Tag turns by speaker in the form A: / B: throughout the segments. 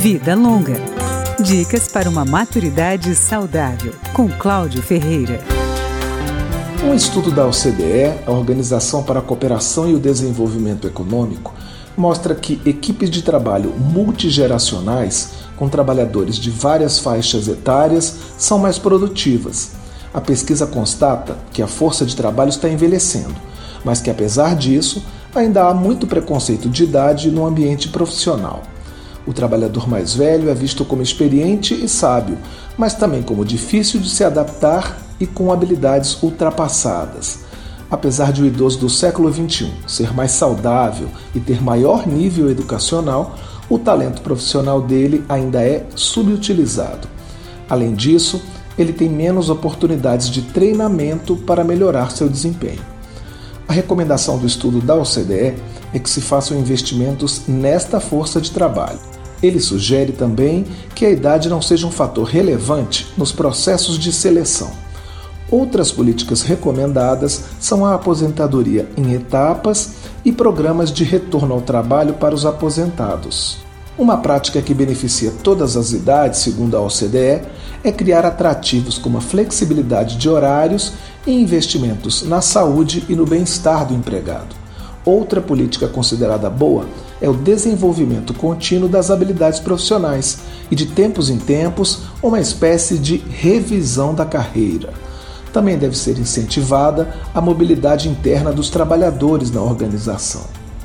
A: Vida Longa. Dicas para uma maturidade saudável, com Cláudio Ferreira.
B: Um estudo da OCDE, a Organização para a Cooperação e o Desenvolvimento Econômico, mostra que equipes de trabalho multigeracionais, com trabalhadores de várias faixas etárias, são mais produtivas. A pesquisa constata que a força de trabalho está envelhecendo, mas que apesar disso, ainda há muito preconceito de idade no ambiente profissional. O trabalhador mais velho é visto como experiente e sábio, mas também como difícil de se adaptar e com habilidades ultrapassadas. Apesar de o idoso do século XXI ser mais saudável e ter maior nível educacional, o talento profissional dele ainda é subutilizado. Além disso, ele tem menos oportunidades de treinamento para melhorar seu desempenho. A recomendação do estudo da OCDE é que se façam investimentos nesta força de trabalho. Ele sugere também que a idade não seja um fator relevante nos processos de seleção. Outras políticas recomendadas são a aposentadoria em etapas e programas de retorno ao trabalho para os aposentados. Uma prática que beneficia todas as idades, segundo a OCDE, é criar atrativos como a flexibilidade de horários e investimentos na saúde e no bem-estar do empregado. Outra política considerada boa é o desenvolvimento contínuo das habilidades profissionais e, de tempos em tempos, uma espécie de revisão da carreira. Também deve ser incentivada a mobilidade interna dos trabalhadores na organização.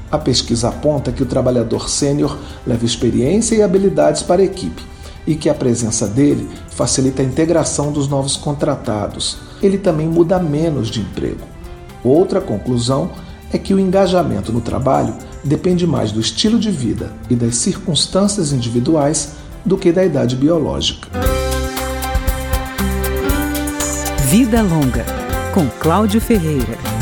B: A pesquisa aponta que o trabalhador sênior leva experiência e habilidades para a equipe e que a presença dele facilita a integração dos novos contratados. Ele também muda menos de emprego. Outra conclusão é que o engajamento no trabalho depende mais do estilo de vida e das circunstâncias individuais do que da idade biológica.
A: Vida Longa, com Cláudio Ferreira.